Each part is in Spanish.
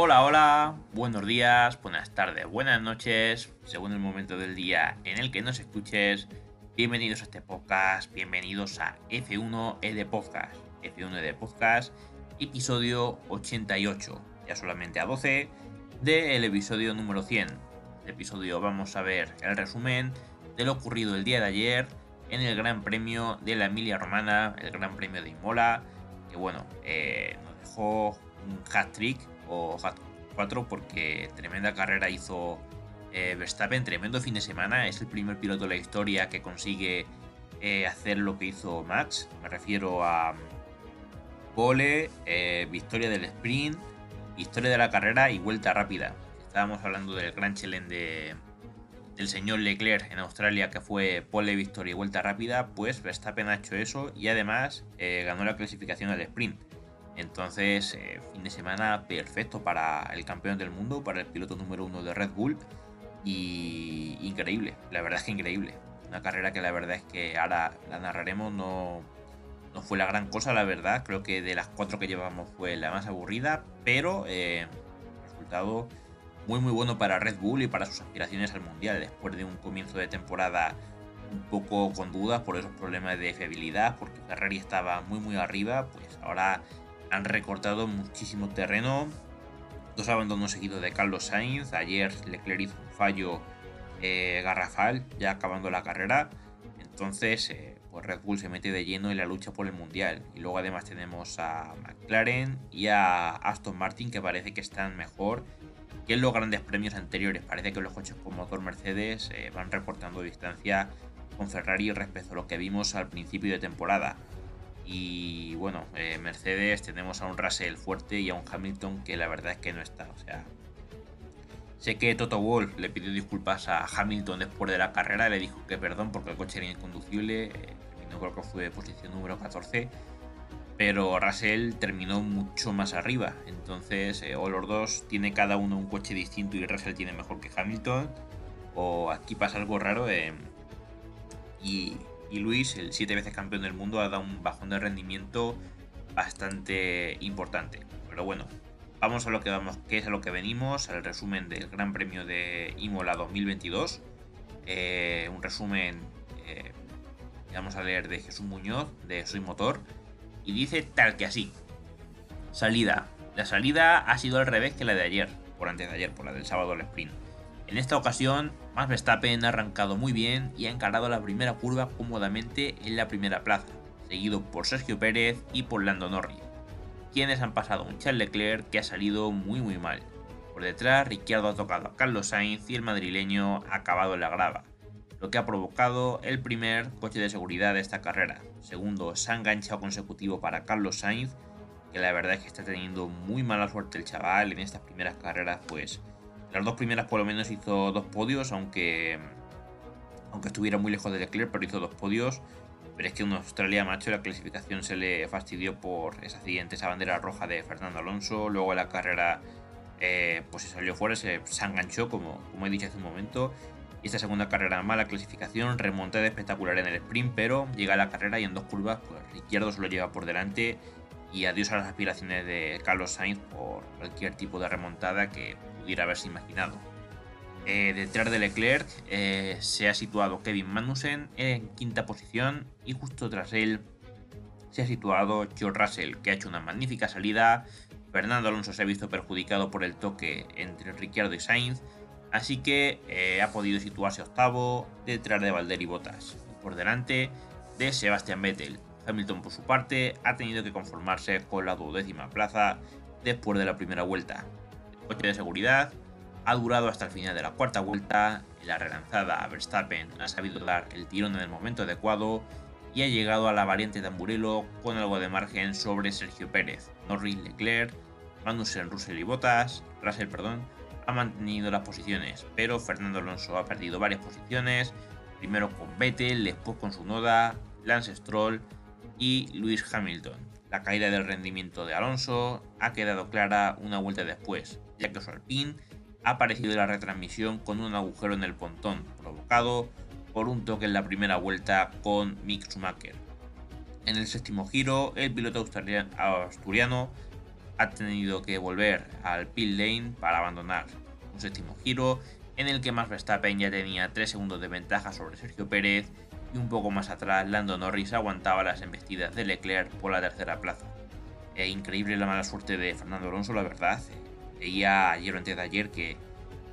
Hola, hola, buenos días, buenas tardes, buenas noches, según el momento del día en el que nos escuches. Bienvenidos a este podcast, bienvenidos a F1 de Podcast, F1 de Podcast, episodio 88, ya solamente a 12 del episodio número 100. El episodio vamos a ver el resumen de lo ocurrido el día de ayer en el Gran Premio de la Emilia Romana, el Gran Premio de Imola, que bueno, eh, nos dejó un hat trick o hat 4 porque tremenda carrera hizo eh, Verstappen, tremendo fin de semana, es el primer piloto de la historia que consigue eh, hacer lo que hizo Max, me refiero a pole, victoria del sprint, victoria de la carrera y vuelta rápida. Estábamos hablando del Gran Challenge de, del señor Leclerc en Australia que fue pole victoria y vuelta rápida, pues Verstappen ha hecho eso y además ganó la clasificación al sprint. Entonces, eh, fin de semana perfecto para el campeón del mundo, para el piloto número uno de Red Bull. Y increíble, la verdad es que increíble. Una carrera que la verdad es que ahora la narraremos, no, no fue la gran cosa, la verdad. Creo que de las cuatro que llevamos fue la más aburrida, pero eh, resultado muy muy bueno para Red Bull y para sus aspiraciones al Mundial. Después de un comienzo de temporada un poco con dudas por esos problemas de fiabilidad, porque Ferrari estaba muy muy arriba, pues ahora han recortado muchísimo terreno. Dos abandonos seguidos de Carlos Sainz. Ayer Leclerc hizo un fallo eh, garrafal, ya acabando la carrera. Entonces, eh, pues Red Bull se mete de lleno en la lucha por el mundial. Y luego además tenemos a McLaren y a Aston Martin que parece que están mejor que en los grandes premios anteriores. Parece que los coches con motor Mercedes eh, van reportando distancia con Ferrari respecto a lo que vimos al principio de temporada. Y bueno, eh, Mercedes tenemos a un Russell fuerte y a un Hamilton que la verdad es que no está. O sea, sé que Toto Wolff le pidió disculpas a Hamilton después de la carrera, le dijo que perdón porque el coche era inconducible. Eh, no creo que fue de posición número 14. Pero Russell terminó mucho más arriba. Entonces, eh, o los dos tiene cada uno un coche distinto y Russell tiene mejor que Hamilton. O aquí pasa algo raro. y y Luis, el siete veces campeón del mundo, ha dado un bajón de rendimiento bastante importante. Pero bueno, vamos a lo que vamos, qué es a lo que venimos, al resumen del Gran Premio de Imola 2022. Eh, un resumen, eh, vamos a leer de Jesús Muñoz, de Soy Motor, y dice tal que así. Salida. La salida ha sido al revés que la de ayer, por antes de ayer, por la del sábado al sprint. En esta ocasión, Max Verstappen ha arrancado muy bien y ha encarado la primera curva cómodamente en la primera plaza, seguido por Sergio Pérez y por Lando Norris, quienes han pasado un Charles Leclerc que ha salido muy muy mal. Por detrás, Ricciardo ha tocado a Carlos Sainz y el madrileño ha acabado en la grava, lo que ha provocado el primer coche de seguridad de esta carrera. Segundo, se ha enganchado consecutivo para Carlos Sainz, que la verdad es que está teniendo muy mala suerte el chaval en estas primeras carreras, pues las dos primeras por lo menos hizo dos podios, aunque, aunque estuviera muy lejos de Leclerc, pero hizo dos podios. Pero es que en Australia, macho, la clasificación se le fastidió por ese accidente, esa bandera roja de Fernando Alonso. Luego la carrera eh, pues se salió fuera, se, enganchó, como, como he dicho hace un momento. Y esta segunda carrera mala clasificación, remontada espectacular en el sprint, pero llega a la carrera y en dos curvas, pues Izquierdo se lo lleva por delante. Y adiós a las aspiraciones de Carlos Sainz por cualquier tipo de remontada que haberse imaginado. Eh, detrás de Leclerc eh, se ha situado Kevin Magnussen en quinta posición y justo tras él se ha situado George Russell, que ha hecho una magnífica salida. Fernando Alonso se ha visto perjudicado por el toque entre Ricciardo y Sainz, así que eh, ha podido situarse octavo detrás de Valtteri Bottas, por delante de Sebastian Vettel. Hamilton, por su parte, ha tenido que conformarse con la duodécima plaza después de la primera vuelta coche de seguridad ha durado hasta el final de la cuarta vuelta, la relanzada Verstappen ha sabido dar el tirón en el momento adecuado y ha llegado a la variante Tamburello con algo de margen sobre Sergio Pérez. Norris, Leclerc, Magnussen, Russell y Bottas, Russell, perdón, ha mantenido las posiciones, pero Fernando Alonso ha perdido varias posiciones, primero con Vettel, después con su Noda, Lance Stroll y Lewis Hamilton. La caída del rendimiento de Alonso ha quedado clara una vuelta después, ya que Alpine ha aparecido en la retransmisión con un agujero en el pontón, provocado por un toque en la primera vuelta con Mick Schumacher. En el séptimo giro, el piloto asturiano ha tenido que volver al pit lane para abandonar un séptimo giro en el que Max Verstappen ya tenía 3 segundos de ventaja sobre Sergio Pérez y un poco más atrás Lando Norris aguantaba las embestidas de Leclerc por la tercera plaza. Es increíble la mala suerte de Fernando Alonso, la verdad. Veía ayer o antes de ayer que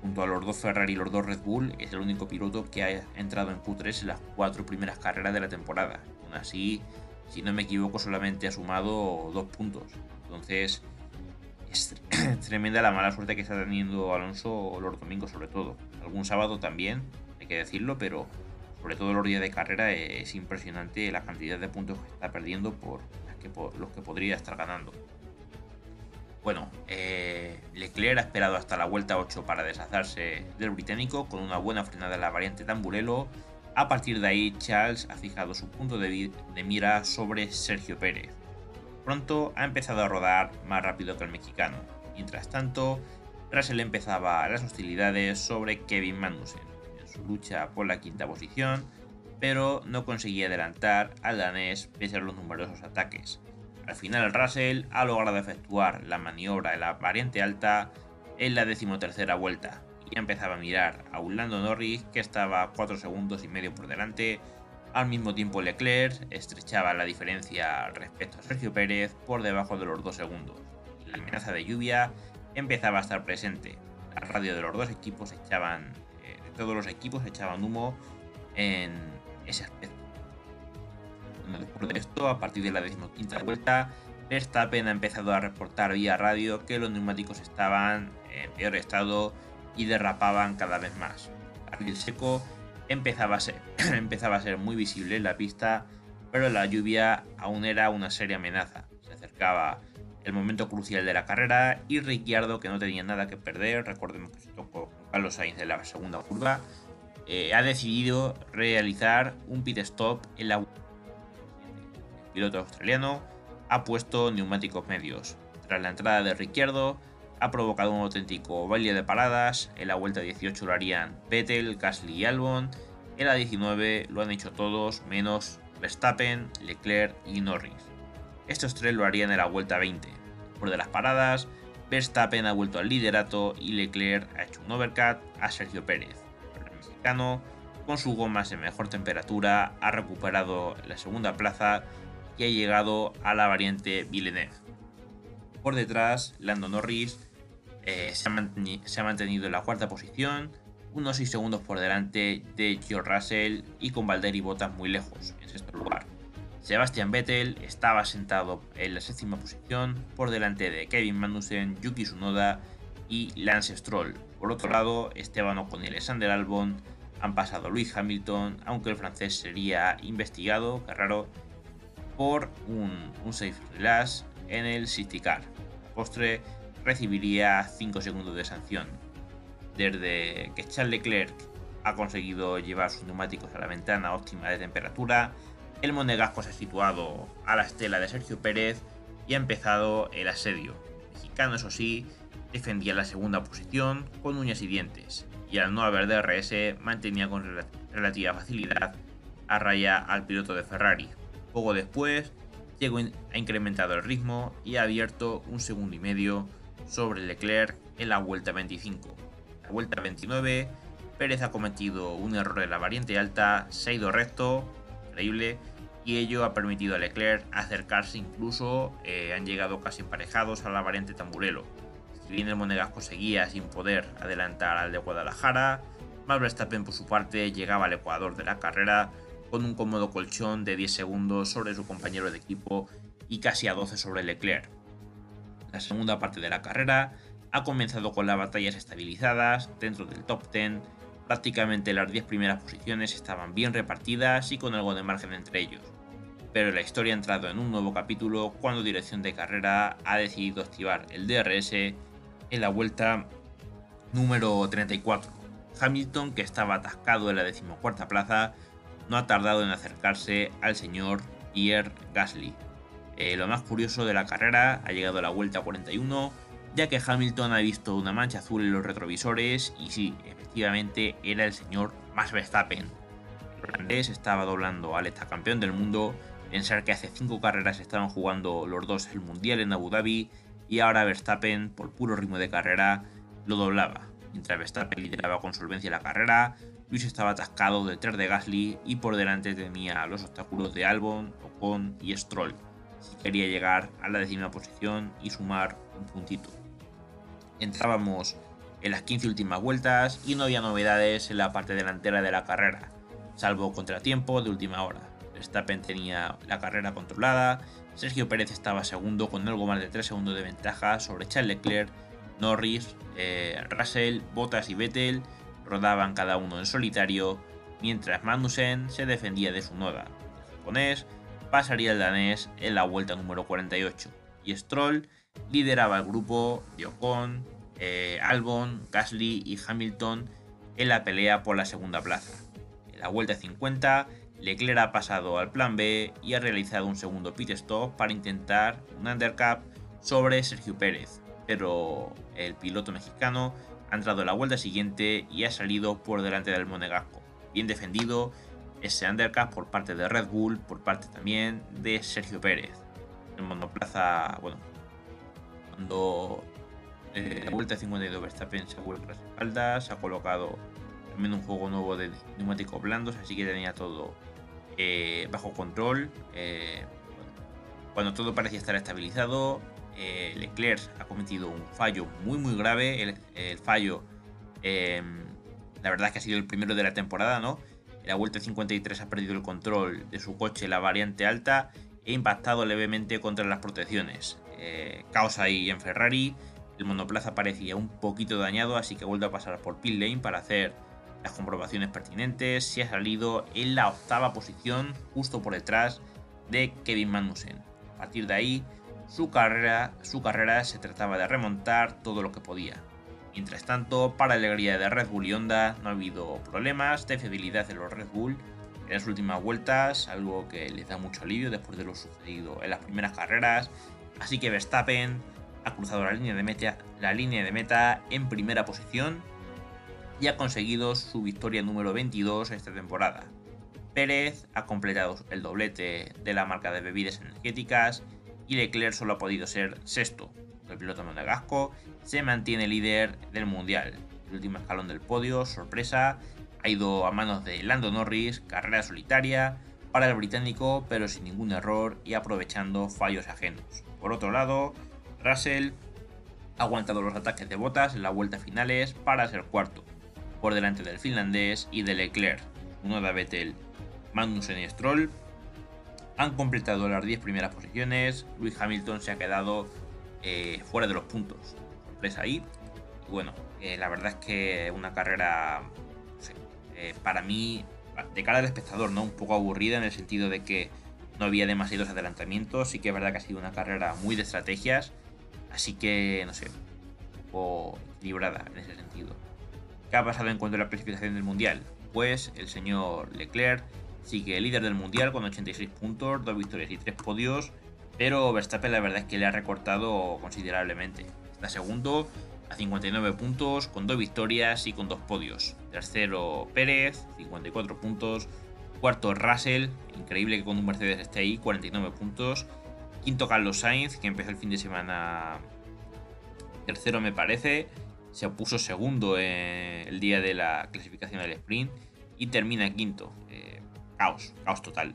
junto a los dos Ferrari y los dos Red Bull es el único piloto que ha entrado en Q3 en las cuatro primeras carreras de la temporada. Aún así, si no me equivoco, solamente ha sumado dos puntos. Entonces, es tremenda la mala suerte que está teniendo Alonso los domingos sobre todo. Algún sábado también, hay que decirlo, pero sobre todo los días de carrera es impresionante la cantidad de puntos que está perdiendo por, los que podría estar ganando. Bueno, eh, Leclerc ha esperado hasta la vuelta 8 para deshacerse del británico con una buena frenada en la variante Tamburello. A partir de ahí, Charles ha fijado su punto de mira sobre Sergio Pérez Pronto ha empezado a rodar más rápido que el mexicano. Mientras tanto, Russell empezaba las hostilidades sobre Kevin Magnussen en su lucha por la quinta posición, pero no conseguía adelantar al danés pese a los numerosos ataques. Al final Russell ha logrado efectuar la maniobra en la variante alta en la decimotercera vuelta y empezaba a mirar a un Norris que estaba 4 segundos y medio por delante al mismo tiempo Leclerc estrechaba la diferencia respecto a Sergio Pérez por debajo de los dos segundos. La amenaza de lluvia empezaba a estar presente. La radio de los dos equipos echaban, eh, de todos los equipos echaban humo en ese aspecto. Después de esto, a partir de la decimoquinta vuelta, Verstappen ha empezado a reportar vía radio que los neumáticos estaban en peor estado y derrapaban cada vez más. El seco empezaba a ser, empezaba a ser muy visible en la pista, pero la lluvia aún era una seria amenaza. Se acercaba el momento crucial de la carrera y Ricciardo, que no tenía nada que perder, recordemos que se tocó Carlos Sainz en la segunda curva, eh, ha decidido realizar un pit stop en la... Piloto australiano ha puesto neumáticos medios. Tras la entrada de Ricciardo, ha provocado un auténtico baile de paradas. En la vuelta 18 lo harían Vettel, Gasly y Albon. En la 19 lo han hecho todos menos Verstappen, Leclerc y Norris. Estos tres lo harían en la vuelta 20. Por de las paradas, Verstappen ha vuelto al liderato y Leclerc ha hecho un overcut a Sergio Pérez. el mexicano, con sus gomas en mejor temperatura, ha recuperado la segunda plaza y ha llegado a la variante Villeneuve. Por detrás, Lando Norris eh, se, ha mantenido en la cuarta posición, unos 6 segundos por delante de George Russell y con Valtteri Bottas muy lejos, en sexto lugar. Sebastian Vettel estaba sentado en la séptima posición por delante de Kevin Magnussen, Yuki Tsunoda y Lance Stroll. Por otro lado, Esteban Ocon y Alexander Albon han pasado a Lewis Hamilton, aunque el francés sería investigado, que raro, por un, un safe relax en el City Car. Postre recibiría 5 segundos de sanción. Desde que Charles Leclerc ha conseguido llevar sus neumáticos a la ventana óptima de temperatura, el monegasco se ha situado a la estela de Sergio Pérez y ha empezado el asedio. El mexicano, eso sí, defendía la segunda posición con uñas y dientes, y al no haber DRS mantenía con relativa facilidad a raya al piloto de Ferrari. Poco después, llegó ha incrementado el ritmo y ha abierto un segundo y medio sobre Leclerc en la vuelta 25. La vuelta 29, Pérez ha cometido un error en la variante alta, se ha ido recto, increíble, y ello ha permitido a Leclerc acercarse incluso, eh, han llegado casi emparejados a la variante Tamburello. Si bien el Monegasco seguía sin poder adelantar al de Guadalajara, Max Verstappen por su parte llegaba al ecuador de la carrera con un cómodo colchón de 10 segundos sobre su compañero de equipo y casi a 12 sobre Leclerc. La segunda parte de la carrera ha comenzado con las batallas estabilizadas dentro del top 10. Prácticamente las 10 primeras posiciones estaban bien repartidas y con algo de margen entre ellos. Pero la historia ha entrado en un nuevo capítulo cuando Dirección de Carrera ha decidido activar el DRS en la vuelta número 34. Hamilton, que estaba atascado en la decimocuarta plaza, no ha tardado en acercarse al señor Pierre Gasly, eh, lo más curioso de la carrera ha llegado a la vuelta 41, ya que Hamilton ha visto una mancha azul en los retrovisores y sí, efectivamente era el señor Max Verstappen. El holandés estaba doblando al campeón del mundo, pensar que hace 5 carreras estaban jugando los dos el Mundial en Abu Dhabi y ahora Verstappen, por puro ritmo de carrera, lo doblaba. Mientras Verstappen lideraba con solvencia la carrera, Luis estaba atascado detrás de Gasly y por delante tenía los obstáculos de Albon, Ocon y Stroll, si quería llegar a la décima posición y sumar un puntito. Entrábamos en las 15 últimas vueltas y no había novedades en la parte delantera de la carrera, salvo contratiempo de última hora. Verstappen tenía la carrera controlada, Sergio Pérez estaba segundo con algo más de 3 segundos de ventaja sobre Charles Leclerc, Norris, eh, Russell, Bottas y Vettel rodaban cada uno en solitario, mientras Magnussen se defendía de su noda. El japonés pasaría el danés en la vuelta número 48 y Stroll lideraba el grupo de Ocon, eh, Albon, Gasly y Hamilton en la pelea por la segunda plaza. En la vuelta 50, Leclerc ha pasado al plan B y ha realizado un segundo pit stop para intentar un undercut sobre Sergio Pérez, pero el piloto mexicano ha entrado en la vuelta siguiente y ha salido por delante del Monegasco. Bien defendido ese undercut por parte de Red Bull, por parte también de Sergio Pérez. El monoplaza, bueno, cuando eh, la vuelta 52 Verstappen se vuelve a las espaldas, ha colocado también un juego nuevo de neumáticos blandos, así que tenía todo eh, bajo control. Eh, cuando todo parecía estar estabilizado, Leclerc ha cometido un fallo muy muy grave. El, fallo, em, la verdad es que ha sido el primero de la temporada, ¿no? En la vuelta 53 ha perdido el control de su coche, la variante alta, e impactado levemente contra las protecciones. caos ahí en Ferrari. El monoplaza parecía un poquito dañado, así que vuelve a pasar por pit lane para hacer las comprobaciones pertinentes. Se ha salido en la octava posición, justo por detrás de Kevin Magnussen. A partir de ahí, su carrera, su carrera se trataba de remontar todo lo que podía. Mientras tanto, para alegría de Red Bull y Honda, no ha habido problemas de fiabilidad de los Red Bull en las últimas vueltas, algo que les da mucho alivio después de lo sucedido en las primeras carreras. Así que Verstappen ha cruzado la línea de meta, la línea de meta en primera posición y ha conseguido su victoria número 22 esta temporada. Pérez ha completado el doblete de la marca de bebidas energéticas y Leclerc solo ha podido ser sexto. El piloto monegasco se mantiene líder del mundial. El último escalón del podio, sorpresa, ha ido a manos de Lando Norris, carrera solitaria para el británico, pero sin ningún error y aprovechando fallos ajenos. Por otro lado, Russell ha aguantado los ataques de botas en las vueltas finales para ser cuarto, por delante del finlandés y de Leclerc. Uno de Vettel, Magnussen y Stroll han completado las 10 primeras posiciones. Luis Hamilton se ha quedado eh, fuera de los puntos. Sorpresa ahí. Y bueno, eh, la verdad es que una carrera, eh, para mí, de cara al espectador, ¿no? Un poco aburrida en el sentido de que no había demasiados adelantamientos. Sí que es verdad que ha sido una carrera muy de estrategias Así que, no sé, un poco equilibrada en ese sentido. ¿Qué ha pasado en cuanto a la clasificación del Mundial? Pues el señor Leclerc sigue líder del Mundial con 86 puntos, 2 victorias y 3 podios, pero Verstappen la verdad es que le ha recortado considerablemente. Está segundo a 59 puntos, con 2 victorias y con 2 podios. Tercero Pérez, 54 puntos. Cuarto Russell, increíble que con un Mercedes esté ahí, 49 puntos. Quinto Carlos Sainz, que empezó el fin de semana tercero me parece. Se puso segundo el día de la clasificación del sprint y termina quinto. Caos, caos total.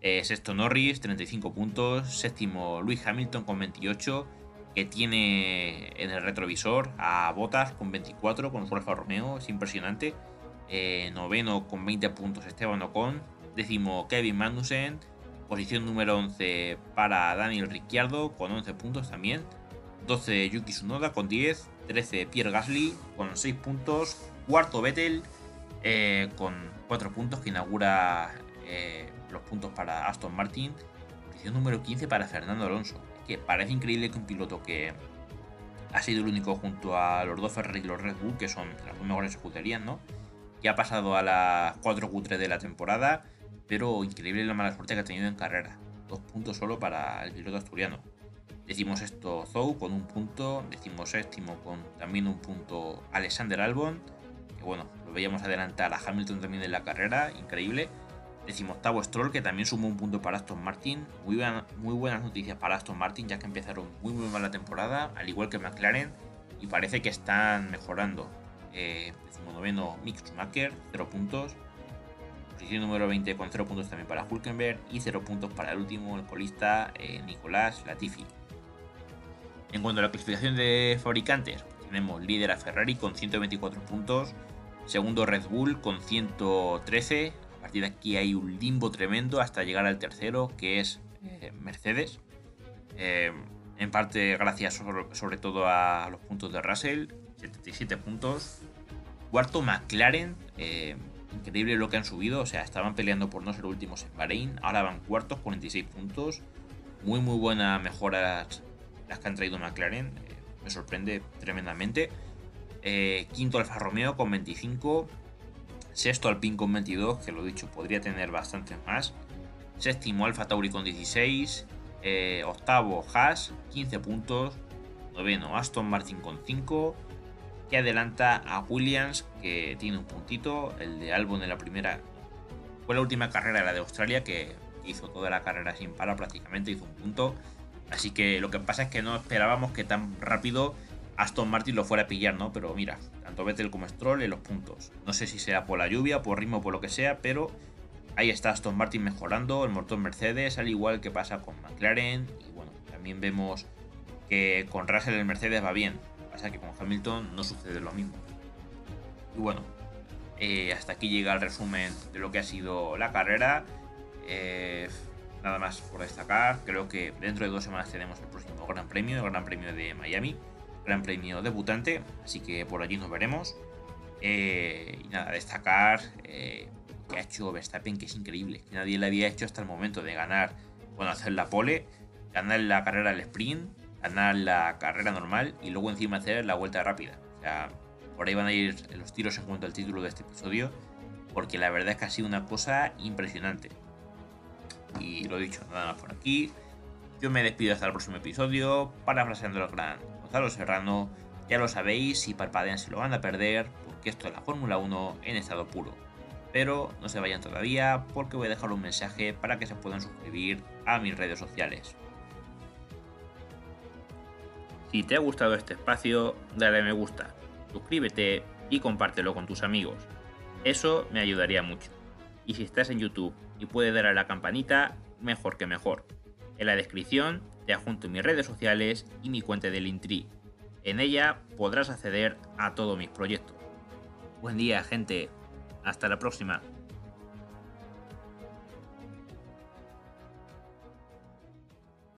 Eh, sexto Norris, 35 puntos. Séptimo Luis Hamilton con 28, que tiene en el retrovisor a Bottas con 24 con su Alfa Romeo, es impresionante. Eh, noveno con 20 puntos Esteban Ocon. Décimo Kevin Magnussen Posición número 11 para Daniel Ricciardo con 11 puntos también. 12 Yuki Tsunoda con 10. 13 Pierre Gasly con 6 puntos. Cuarto Vettel eh, con 4 puntos que inaugura eh, los puntos para Aston Martin. Posición número 15 para Fernando Alonso. Que parece increíble que un piloto que ha sido el único junto a los dos Ferrari y los Red Bull, que son las mejores escuderías, ¿no? Que ha pasado a las 4 Q3 de la temporada pero increíble la mala suerte que ha tenido en carrera. Dos puntos solo para el piloto asturiano. Decimos esto Zou con un punto, decimos séptimo con también un punto Alexander Albon, que bueno, veíamos adelantar a Hamilton también en la carrera, increíble. Decimoctavo Stroll, que también sumó un punto para Aston Martin. Muy, buenas noticias para Aston Martin, ya que empezaron muy muy mal la temporada, al igual que McLaren, y parece que están mejorando. Eh, decimonoveno Mick Schumacher, 0 puntos. Posición número 20 con 0 puntos también para Hulkenberg y 0 puntos para el último, el colista eh, Nicolás Latifi. En cuanto a la clasificación de fabricantes, tenemos líder a Ferrari con 124 puntos, segundo Red Bull con 113, a partir de aquí hay un limbo tremendo hasta llegar al tercero que es eh, Mercedes, eh, en parte gracias sobre, todo a los puntos de Russell, 77 puntos, cuarto McLaren, increíble lo que han subido, o sea, estaban peleando por no ser últimos en Bahrein, ahora van cuartos, 46 puntos, muy muy buenas mejoras las que han traído McLaren, eh, me sorprende tremendamente. Eh, quinto Alfa Romeo con 25, sexto Alpine con 22, que lo dicho, podría tener bastantes más. Séptimo Alfa Tauri con 16, eh, octavo Haas, 15 puntos, noveno Aston Martin con 5, que adelanta a Williams, que tiene un puntito, el de Albon en la primera. Fue la última carrera, la de Australia, que hizo toda la carrera sin parar prácticamente, hizo un punto. Así que lo que pasa es que no esperábamos que tan rápido Aston Martin lo fuera a pillar, ¿no? Pero mira, tanto Vettel como Stroll en los puntos. No sé si sea por la lluvia, por ritmo, por lo que sea, pero ahí está Aston Martin mejorando, el motor Mercedes, al igual que pasa con McLaren. Y bueno, también vemos que con Russell el Mercedes va bien pasa que con Hamilton no sucede lo mismo. Y bueno, eh, hasta aquí llega el resumen de lo que ha sido la carrera. Eh, nada más por destacar. Creo que dentro de dos semanas tenemos el próximo Gran Premio, el Gran Premio de Miami. Gran Premio debutante, así que por allí nos veremos. Eh, y nada, destacar que ha hecho Verstappen, que es increíble. Que nadie le había hecho hasta el momento de ganar, bueno, hacer la pole, ganar la carrera al sprint ganar la carrera normal y luego encima hacer la vuelta rápida. O sea, por ahí van a ir los tiros en cuanto al título de este episodio, porque la verdad es que ha sido una cosa impresionante. Y lo dicho, nada más por aquí. Yo me despido hasta el próximo episodio, parafraseando al gran Gonzalo Serrano. Ya lo sabéis, si parpadean se lo van a perder, porque esto es la Fórmula 1 en estado puro. Pero no se vayan todavía, porque voy a dejar un mensaje para que se puedan suscribir a mis redes sociales. Si te ha gustado este espacio, dale a me gusta, suscríbete y compártelo con tus amigos. Eso me ayudaría mucho. Y si estás en YouTube y puedes dar a la campanita, mejor que mejor. En la descripción te adjunto mis redes sociales y mi cuenta de Linktree. En ella podrás acceder a todos mis proyectos. Buen día, gente. Hasta la próxima.